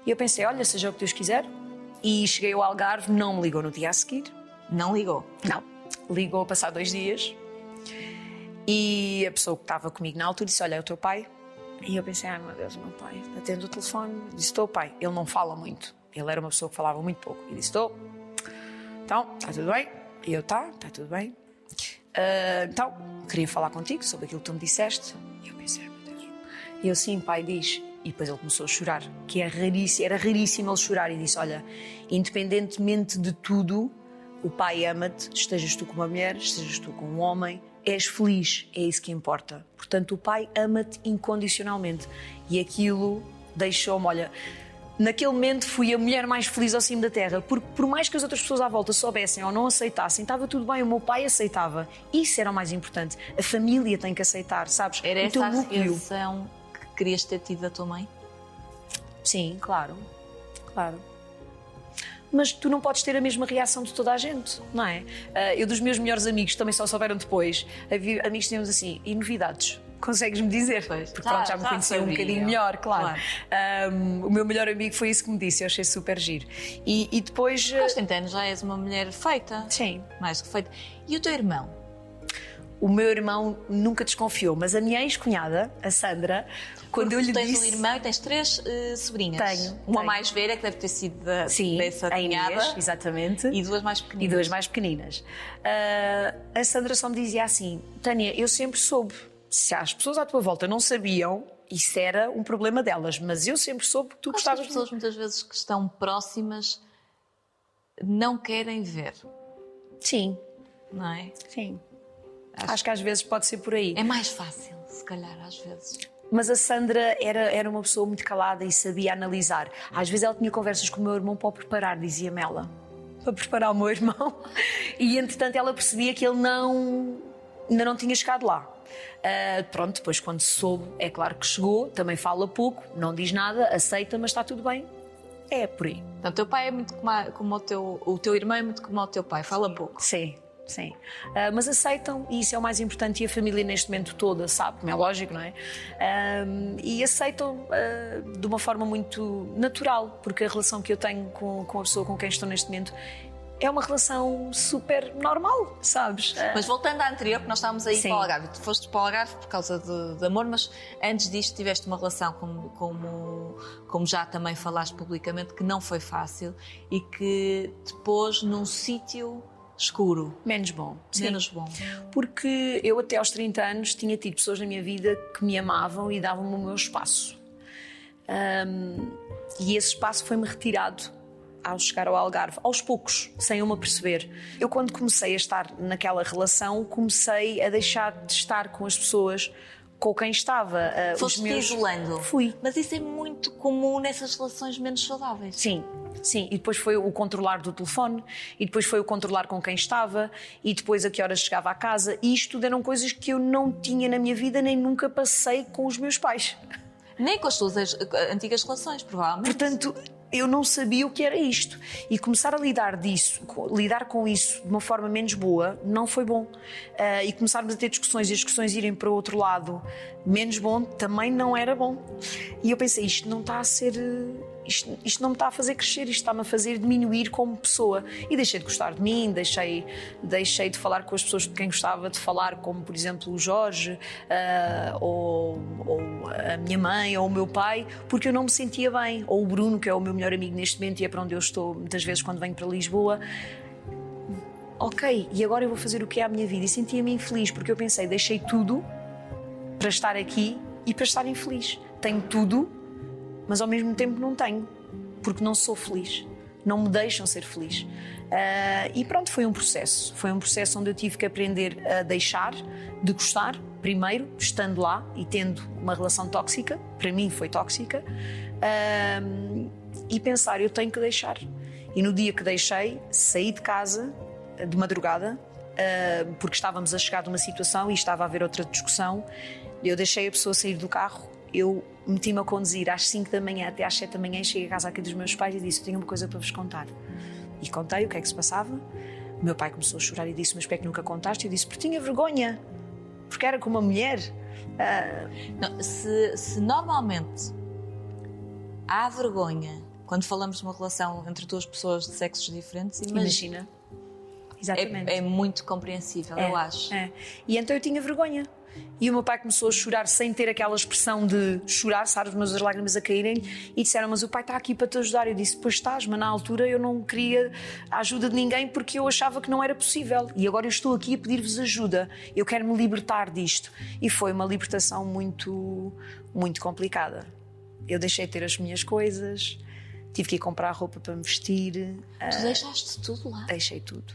E eu pensei, olha, seja o que Deus quiser. E cheguei ao Algarve, não me ligou no dia a seguir. Não ligou. Não. Ligou a passar dois dias e a pessoa que estava comigo na altura disse: Olha, é o teu pai. E eu pensei: Ai meu Deus, meu pai. Atendo o telefone. Disse: Estou, pai. Ele não fala muito. Ele era uma pessoa que falava muito pouco. E disse: Estou. Então, está tudo bem? E eu: Tá, está tudo bem. "Ah, então, queria falar contigo sobre aquilo que tu me disseste. E eu pensei: meu Deus. E eu: Sim, pai, diz. E depois ele começou a chorar, que é raríssimo, era raríssimo ele chorar. E disse: Olha, independentemente de tudo, o pai ama-te, estejas tu com uma mulher, estejas tu com um homem, és feliz, é isso que importa. Portanto, o pai ama-te incondicionalmente. E aquilo deixou-me, olha, naquele momento fui a mulher mais feliz ao cimo da terra, porque por mais que as outras pessoas à volta soubessem ou não aceitassem, estava tudo bem, o meu pai aceitava. Isso era o mais importante. A família tem que aceitar, sabes? Era essa a reação que querias ter tido da tua mãe? Sim, claro. Claro. Mas tu não podes ter a mesma reação de toda a gente, não é? Ah, eu, dos meus melhores amigos, também só souberam depois. Amigos tínhamos assim, e novidades? Consegues-me dizer? Pois, Porque já- pronto, já me já conhecia um bocadinho melhor, claro. Claro. Ah, o meu melhor amigo foi isso que me disse, eu achei super giro. E, e depois. ah, Aos 30 anos já és uma mulher feita. Sim. Mais que feita. E o teu irmão? O meu irmão nunca desconfiou, mas a minha ex-cunhada, a Sandra, quando eu lhe tu tens disse. um irmão e tens três eh, sobrinhas. Tenho, Uma tenho. mais velha, que deve ter sido da, Sim, dessa Inês, cunhada. exatamente. E duas mais E pequeninas. duas mais pequeninas. Ah, a Sandra só me dizia assim: Tânia, eu sempre soube Se as pessoas à tua volta não sabiam, isso era um problema delas. Mas eu sempre soube que tu Acho que gostavas as pessoas muitas vezes que estão próximas não querem ver, de... Sim, não é? sim. Acho... que às vezes pode ser por aí. É mais fácil, se calhar, às vezes. Mas a Sandra era, era uma pessoa muito calada e sabia analisar. Às vezes ela tinha conversas com o meu irmão para o preparar, dizia-me ela. Para preparar o meu irmão. E entretanto ela percebia que ele não, ainda não tinha chegado lá. Ah, pronto, depois quando soube, é claro que chegou, também fala pouco, não diz nada, aceita, mas está tudo bem. É por aí. Então, o teu pai é muito como, a- como o teu. O teu irmão é muito como o teu pai, fala pouco. Sim, sim. Ah, mas aceitam, e isso é o mais importante, e a família neste momento toda sabe, como é lógico, não é? Ah, e aceitam ah, de uma forma muito natural, porque a relação que eu tenho com, com a pessoa com quem estou neste momento é uma relação super normal, sabes? Ah, Mas voltando à anterior, que nós estávamos aí Sim. para o Algarve, tu foste para o Algarve por causa de, de amor, mas antes disto tiveste uma relação, como, como, como já também falaste publicamente, que não foi fácil e que te pôs num sítio escuro, menos bom. Sim. menos bom. Porque eu, até aos 30 anos, tinha tido pessoas na minha vida que me amavam e davam-me o meu espaço. Ahm, e esse espaço foi-me retirado ao chegar ao Algarve, aos poucos, sem eu me aperceber. Eu, quando comecei a estar naquela relação, comecei a deixar de estar com as pessoas com quem estava. os Foste-te meus... isolando. Fui. Mas isso é muito comum nessas relações menos saudáveis. Sim, sim. E depois foi o controlar do telefone, e depois foi o controlar com quem estava, e depois a que horas chegava à casa. E isto eram coisas que eu não tinha na minha vida, nem nunca passei com os meus pais. Nem com as tuas ex- antigas relações, provavelmente. Portanto, eu não sabia o que era isto. E começar a lidar disso, lidar com isso de uma forma menos boa, não foi bom. Ah, e começarmos a ter discussões e as discussões irem para o outro lado menos bom, também não era bom. E eu pensei, isto não está a ser. Isto, isto não me está a fazer crescer, isto está-me a fazer diminuir como pessoa. E deixei de gostar de mim, deixei, deixei de falar com as pessoas de quem gostava de falar, como por exemplo o Jorge, ah, ou, ou a minha mãe, ou o meu pai, porque eu não me sentia bem. Ou o Bruno, que é o meu melhor amigo neste momento e é para onde eu estou muitas vezes quando venho para Lisboa. Ok, e agora eu vou fazer o que é a minha vida? E sentia-me infeliz, porque eu pensei, deixei tudo para estar aqui e para estar infeliz. Tenho tudo, mas ao mesmo tempo não tenho, porque não sou feliz. Não me deixam ser feliz. Ah, e pronto, foi um processo. Foi um processo onde eu tive que aprender a deixar de gostar, primeiro, estando lá e tendo uma relação tóxica. Para mim foi tóxica. Ah, e pensar, eu tenho que deixar. E no dia que deixei, saí de casa de madrugada, ah, porque estávamos a chegar de uma situação e estava a haver outra discussão. Eu deixei a pessoa sair do carro, eu meti-me a conduzir às 5 da manhã até às 7 da manhã, cheguei a casa aqui dos meus pais e disse: tenho uma coisa para vos contar. E contei o que é que se passava. O meu pai começou a chorar e disse: Mas espero que nunca contaste. Eu disse: Porque tinha vergonha, porque era com uma mulher. Ah, Não, se, se normalmente há vergonha quando falamos de uma relação entre duas pessoas de sexos diferentes, imagina. imagina. Exatamente. É, é muito compreensível, eu acho. É. E então eu tinha vergonha. E o meu pai começou a chorar sem ter aquela expressão de chorar, sabes, mas as lágrimas a caírem. E disseram: Mas o pai está aqui para te ajudar. Eu disse: Pois estás, mas na altura eu não queria a ajuda de ninguém porque eu achava que não era possível. E agora eu estou aqui a pedir-vos ajuda. Eu quero me libertar disto. E foi uma libertação muito, muito complicada. Eu deixei de ter as minhas coisas, tive que ir comprar roupa para me vestir. Tu deixaste tudo lá. Deixei tudo.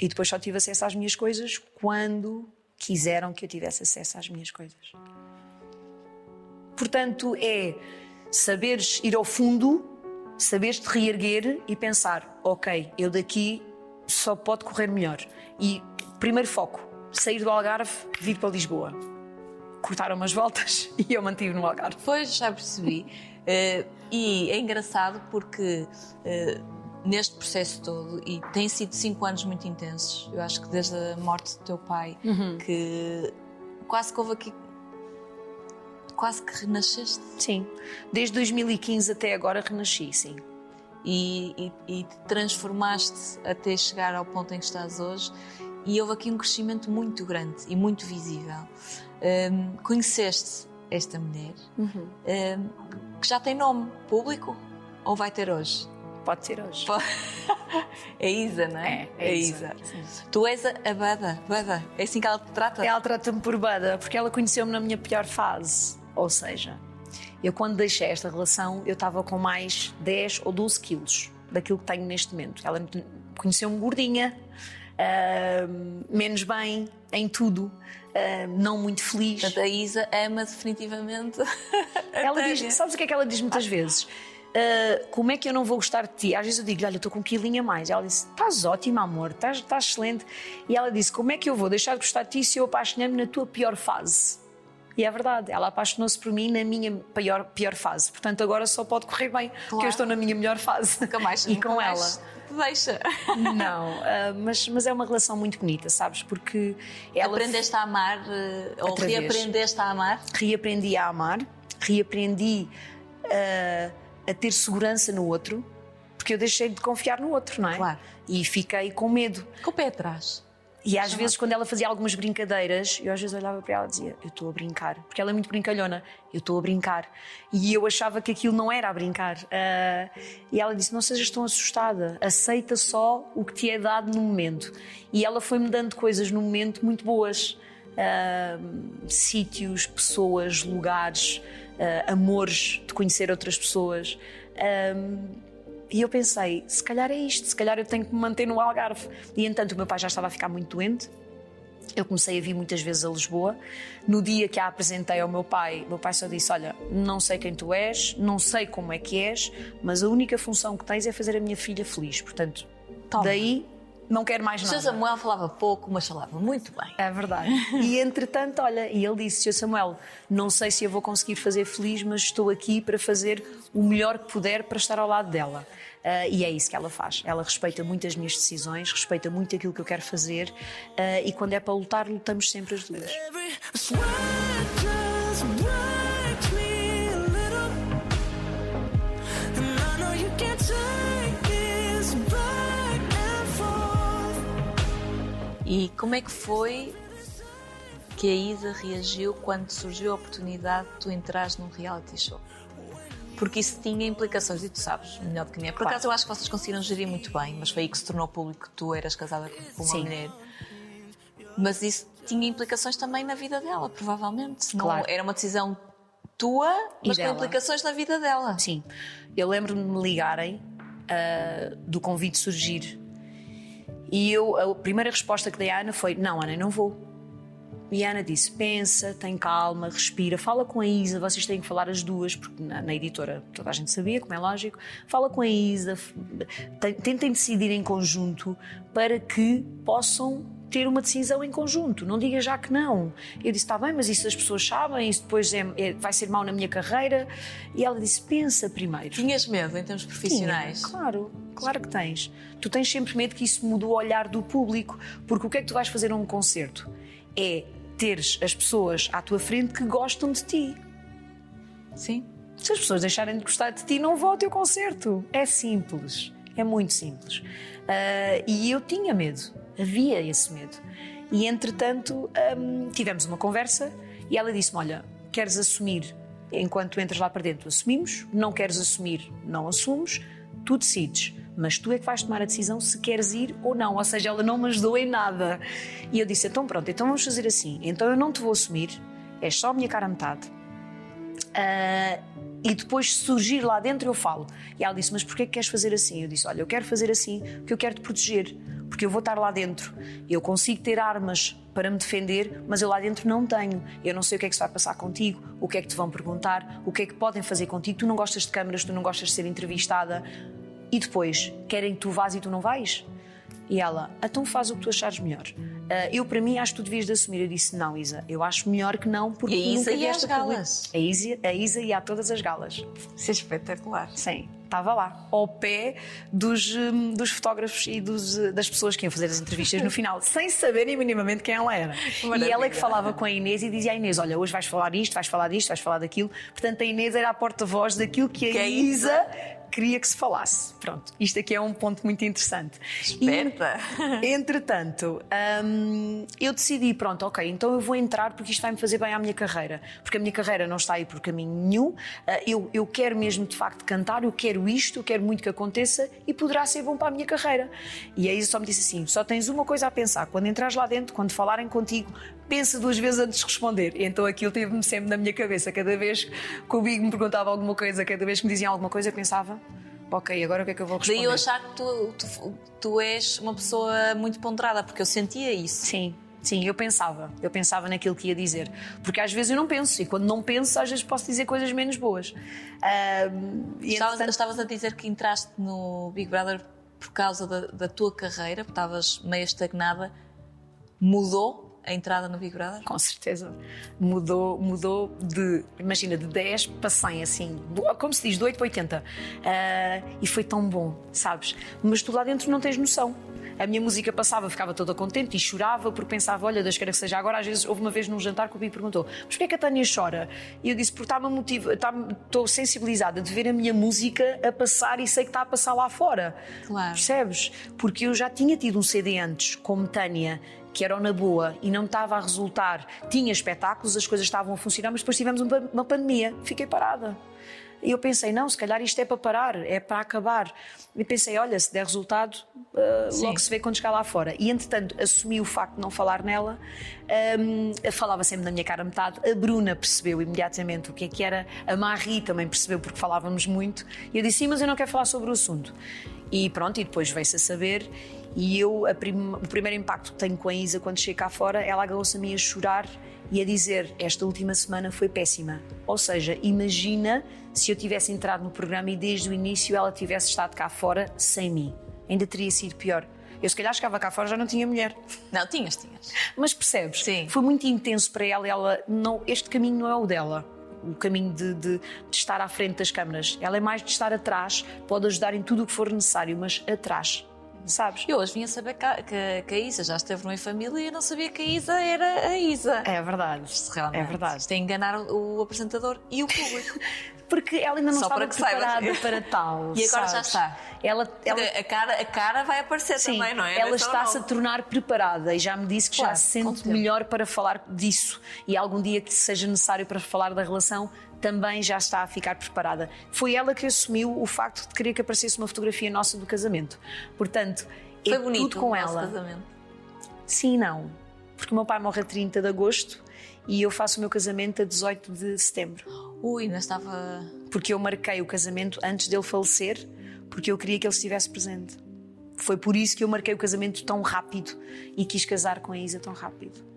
E depois só tive acesso às minhas coisas quando quiseram que eu tivesse acesso às minhas coisas. Portanto, é saberes ir ao fundo, saberes te reerguer e pensar: ok, eu daqui só pode correr melhor. E primeiro foco: sair do Algarve, vir para Lisboa. Cortaram umas voltas e eu mantive no Algarve. Pois, já percebi. Eh, e é engraçado porque eh, neste processo todo, e tem sido cinco anos muito intensos, eu acho que desde a morte do teu pai, que quase que houve aqui. Quase que renasceste. Sim. Desde 2015 até agora renasci, sim. e, e, e te transformaste até chegar ao ponto em que estás hoje e houve aqui um crescimento muito grande e muito visível. Hum, conheceste esta mulher hum, que já tem nome público ou vai ter hoje? Pode ser hoje. É Isa, não é? É, é Isa. Tu és a Bada, Bada. É assim que ela te trata? Ela trata-me por Bada porque ela conheceu-me na minha pior fase. Ou seja, eu quando deixei esta relação, eu estava com mais 10 ou 12 quilos daquilo que tenho neste momento. Ela me- conheceu-me gordinha, ahm, menos bem em tudo, ahm, não muito feliz. Portanto, a Isa ama definitivamente. a Ela diz, sabes o que é que ela diz muitas vezes? Ah, como é que eu não vou gostar de ti? Às vezes eu digo, olha, eu estou com um quilinho a mais. Ela disse, estás ótima, amor, estás, estás excelente. E ela disse, como é que eu vou deixar de gostar de ti se eu apaixonei-me na tua pior fase? E é verdade, ela apaixonou-se por mim na minha pior, pior fase. Portanto, agora só pode correr bem, porque eu estou na minha melhor fase. Nunca mais. e nunca com mais ela. Te deixa. Não, ah, mas, mas é uma relação muito bonita, sabes? Porque ela Aprendeste a amar, eh, ou Outra vez. reaprendeste a amar? reaprendi a amar, reaprendi a, a ter segurança no outro, porque eu deixei de confiar no outro, não é? Claro. E fiquei com medo. Com o pé atrás. E às vezes, quando ela fazia algumas brincadeiras, eu às vezes olhava para ela e dizia: Eu estou a brincar. Porque ela é muito brincalhona. Eu estou a brincar. E eu achava que aquilo não era a brincar. Ah, e ela disse: Não sejas tão assustada. Aceita só o que te é dado no momento. E ela foi-me dando coisas no momento muito boas. Ah, sítios, pessoas, lugares, ah, amores de conhecer outras pessoas. Ah, e eu pensei, se calhar é isto, se calhar eu tenho que me manter no Algarve. E entanto o meu pai já estava a ficar muito doente. Eu comecei a vir muitas vezes a Lisboa. No dia que a apresentei ao meu pai, meu pai só disse: Olha, não sei quem tu és, não sei como é que és, mas a única função que tens é fazer a minha filha feliz. Portanto, Toma. daí não quero mais O nada. Sr. Samuel falava pouco, mas falava muito bem. É verdade. E entretanto, olha, e ele disse: Sr. Samuel, não sei se eu vou conseguir fazer feliz, mas estou aqui para fazer o melhor que puder para estar ao lado dela. Ah, e é isso que ela faz. Ela respeita muito as minhas decisões, respeita muito aquilo que eu quero fazer ah, e quando é para lutar, lutamos sempre as duas. E como é que foi que a Isa reagiu quando surgiu a oportunidade de tu entrares num reality show? Porque isso tinha implicações, e tu sabes, melhor do que ninguém. Por Claro. acaso eu acho que vocês conseguiram gerir muito bem, mas foi aí que se tornou público que tu eras casada com uma Sim. mulher. Mas isso tinha implicações também na vida dela, provavelmente. Não Claro. era uma decisão tua, mas com implicações na vida dela. Sim. Eu lembro-me de me ligarem ah, do convite surgir. E eu, a primeira resposta que dei à Ana foi: Não, Ana, não vou. E a Ana disse: Pensa, tem calma, respira, fala com a Isa. Vocês têm que falar as duas, porque na, na editora toda a gente sabia, como é lógico. Fala com a Isa, tentem decidir em conjunto para que possam ter uma decisão em conjunto. Não diga já que não. Eu disse: Está bem, mas isso as pessoas sabem, isso depois é- é- vai ser mau na minha carreira. E ela disse: Pensa primeiro. Tinhas medo em termos profissionais? Tinha, claro, claro que tens. Tu tens sempre medo que isso mude o olhar do público, porque o que é que tu vais fazer num concerto? É teres as pessoas à tua frente que gostam de ti. Sim. Se as pessoas deixarem de gostar de ti, não vão ao teu concerto. É simples. É muito simples. Ah, e eu tinha medo. Havia esse medo. E entretanto, hum, tivemos uma conversa e ela disse-me: Olha, queres assumir enquanto entras lá para dentro? Assumimos. Não queres assumir? Não assumes. Tu decides. Mas tu é que vais tomar a decisão se queres ir ou não. Ou seja, ela não me ajudou em nada. E eu disse: Então pronto, então vamos fazer assim. Então eu não te vou assumir. É só a minha cara a metade. Ah, e depois surgir lá dentro eu falo. E ela disse: Mas porquê que queres fazer assim? Eu disse: Olha, eu quero fazer assim porque eu quero te proteger. Porque eu vou estar lá dentro. Eu consigo ter armas para me defender, mas eu lá dentro não tenho. Eu não sei o que é que se vai passar contigo, o que é que te vão perguntar, o que é que podem fazer contigo. Tu não gostas de câmaras, tu não gostas de ser entrevistada. E depois, querem que tu vás e tu não vais? E ela, então faz o que tu achares melhor. Ah, eu, para mim, acho que tu devias de assumir. Eu disse, não, Isa, eu acho melhor que não, porque E a Isa nunca ia vieste às a público." galas. A Isa, a Isa ia a todas as galas. Isso é espetacular. Sim, estava lá, ao pé dos, hum, dos fotógrafos e dos, eh, das pessoas que iam fazer as entrevistas no final, sem saberem minimamente quem ela era. Maravilha. E ela é que falava com a Inês e dizia à Inês: Olha, hoje vais falar isto, vais falar disto, vais falar daquilo. Portanto, a Inês era a porta-voz daquilo que a Que a Isa queria que se falasse. Pronto, isto aqui é um ponto muito interessante. Esperta. E, entretanto, hum, eu decidi, pronto, ok, então eu vou entrar porque isto vai-me fazer bem à minha carreira. Porque a minha carreira não está aí por caminho nenhum. Ah, eu, eu quero mesmo, de facto, cantar, eu quero quero isto, quero muito que aconteça e poderá ser bom para a minha carreira. E a Isa só me disse assim: só tens uma coisa a pensar. Quando entras lá dentro, quando falarem contigo, pensa duas vezes antes de responder. Então aquilo teve-me sempre na minha cabeça. Cada vez que o Big me perguntava alguma coisa, cada vez que me diziam alguma coisa, eu pensava: ok, agora o que é que eu vou responder? Daí eu achar que tu, tu, tu és uma pessoa muito ponderada, porque eu sentia isso. Sim. Sim, eu pensava. Eu pensava naquilo que ia dizer. Porque às vezes eu não penso. E quando não penso, às vezes posso dizer coisas menos boas. E Estavas, entretanto- estavas a dizer que entraste no Big Brother por causa da, da tua carreira, porque estavas meio estagnada. Mudou a entrada no Big Brother? Com certeza. Mudou, mudou de, imagina, de 10 para 100, assim, como se diz, de 8 para 80. Ah, e foi tão bom, sabes? Mas tu lá dentro não tens noção. A minha música passava, ficava toda contente e chorava porque pensava, olha, Deus queira que seja agora. Às vezes, houve uma vez num jantar que o Bico perguntou, mas porquê é que a Tânia chora? E eu disse, porque está-me está estou sensibilizada de ver a minha música a passar e sei que está a passar lá fora. Claro. Percebes? Porque eu já tinha tido um CD antes, como Tânia, que era o na boa e não estava a resultar. Tinha espetáculos, as coisas estavam a funcionar, mas depois tivemos uma, pandemia. Fiquei parada. E eu pensei, não, se calhar isto é para parar, é para acabar. E pensei, olha, se der resultado, Sim. logo se vê quando chegar lá fora. E entretanto, assumi o facto de não falar nela, Ahm, falava sempre na minha cara metade. A Bruna percebeu imediatamente o que é que era, a Marie também percebeu porque falávamos muito. E eu disse, sim, mas eu não quero falar sobre o assunto. E pronto, e depois veio-se a saber. E eu, prim- o primeiro impacto que tenho com a Isa quando cheguei cá fora, ela agarrou-se a mim a chorar e a dizer: Esta última semana foi péssima. Ou seja, imagina se eu tivesse entrado no programa e desde o início ela tivesse estado cá fora sem mim. Ainda teria sido pior. Eu, se calhar, chegava cá fora já não tinha mulher. Não, tinhas, tinhas. Mas percebes? Sim. Foi muito intenso para ela. ela não, este caminho não é o dela. O caminho de, de- de estar à frente das câmaras. Ela é mais de estar atrás, pode ajudar em tudo o que for necessário, mas atrás. Sabes? Eu hoje vim a saber que, a- que, que a Isa já esteve Em Família e eu não sabia que a Isa era a Isa. É verdade. Isto realmente. É verdade. Isto é enganar o, o apresentador e o público. Porque ela ainda não Só estava para que saibas. preparada para tal. E agora já sabes? está. Ela, ela, a, cara, a cara vai aparecer Sim, também, não é? ela é está-se a tornar preparada e já me disse que Claro, já se sente melhor para falar disso. E algum dia que seja necessário para falar da relação, também já está a ficar preparada. Foi ela que assumiu o facto de querer que aparecesse uma fotografia nossa do casamento. Portanto, Foi é bonito tudo com ela. casamento. Sim e não. Porque o meu pai morre a 30 de agosto e eu faço o meu casamento a 18 de setembro. Ui, ainda estava. Porque eu marquei o casamento antes dele falecer, porque eu queria que ele estivesse presente. Foi por isso que eu marquei o casamento tão rápido e quis casar com a Isa tão rápido.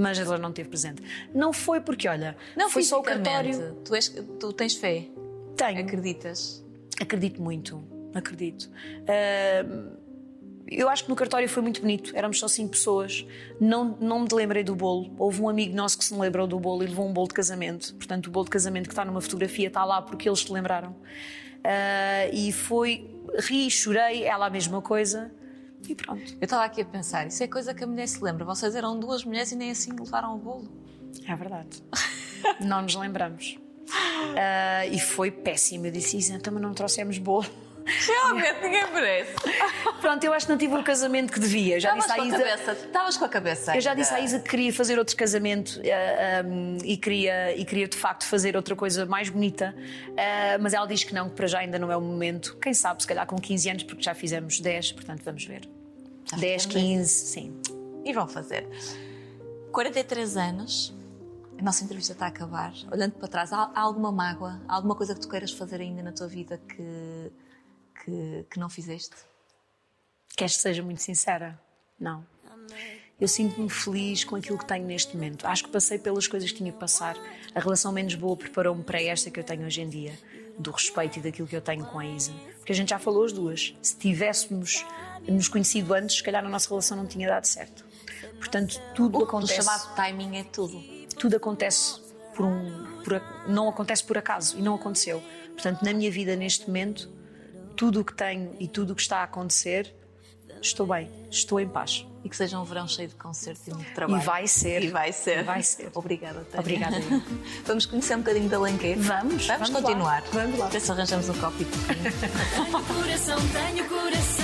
Mas ela não esteve presente. Não foi porque, olha, Não foi só o cartório. Tu, és, tu tens fé, Tenho. acreditas. Acredito muito, acredito. Ah, eu acho que no cartório foi muito bonito. Éramos só cinco pessoas. Não, não me lembrei do bolo. Houve um amigo nosso que se lembrou do bolo e levou um bolo de casamento. Portanto, o bolo de casamento que está numa fotografia está lá porque eles se lembraram. Ah, e foi. Ri, chorei, ela a mesma coisa. E pronto. Eu estava aqui a pensar, isso é coisa que a mulher se lembra. Vocês eram duas mulheres e nem assim levaram o bolo. É verdade. não nos lembramos. Ah, e foi péssimo. Eu disse, então mas não trouxemos bolo. Realmente ninguém merece. Pronto, eu acho que não tive o casamento que devia. Já Estavas disse à com, a Isa. cabeça, estavas com a cabeça. Eu já ainda. disse à Isa que queria fazer outro casamento eh, um, e, queria, e queria de facto fazer outra coisa mais bonita, eh, mas ela diz que não, que para já ainda não é o momento. Quem sabe, se calhar com 15 anos, porque já fizemos 10, portanto vamos ver. Já 10, fizemos 15, sim. E vão fazer. 43 anos, a nossa entrevista está a acabar. Olhando para trás, há, há alguma mágoa? Há alguma coisa que tu queiras fazer ainda na tua vida que, que, que não fizeste? Queres que seja muito sincera? Não. Eu sinto-me feliz com aquilo que tenho neste momento. Acho que passei pelas coisas que tinha que passar. A relação menos boa preparou-me para esta que eu tenho hoje em dia, do respeito e daquilo que eu tenho com a Isa. Porque a gente já falou as duas. Se tivéssemos nos conhecido antes, se calhar a nossa relação não tinha dado certo. Portanto, tudo O acontece. chamado timing é tudo. Tudo acontece por um. por não acontece por acaso e não aconteceu. Portanto, na minha vida neste momento, tudo o que tenho e tudo o que está a acontecer, estou bem, estou em paz. E que seja um verão cheio de concertos e muito E trabalho. vai ser. E vai ser. Vai ser. Obrigada, Tânia. Obrigada. Vamos conhecer um bocadinho da Lenqueira? Vamos, Vamos vamos lá. continuar. Vamos lá. Ver se arranjamos um copo e pouquinho. Tenho coração, tenho coração.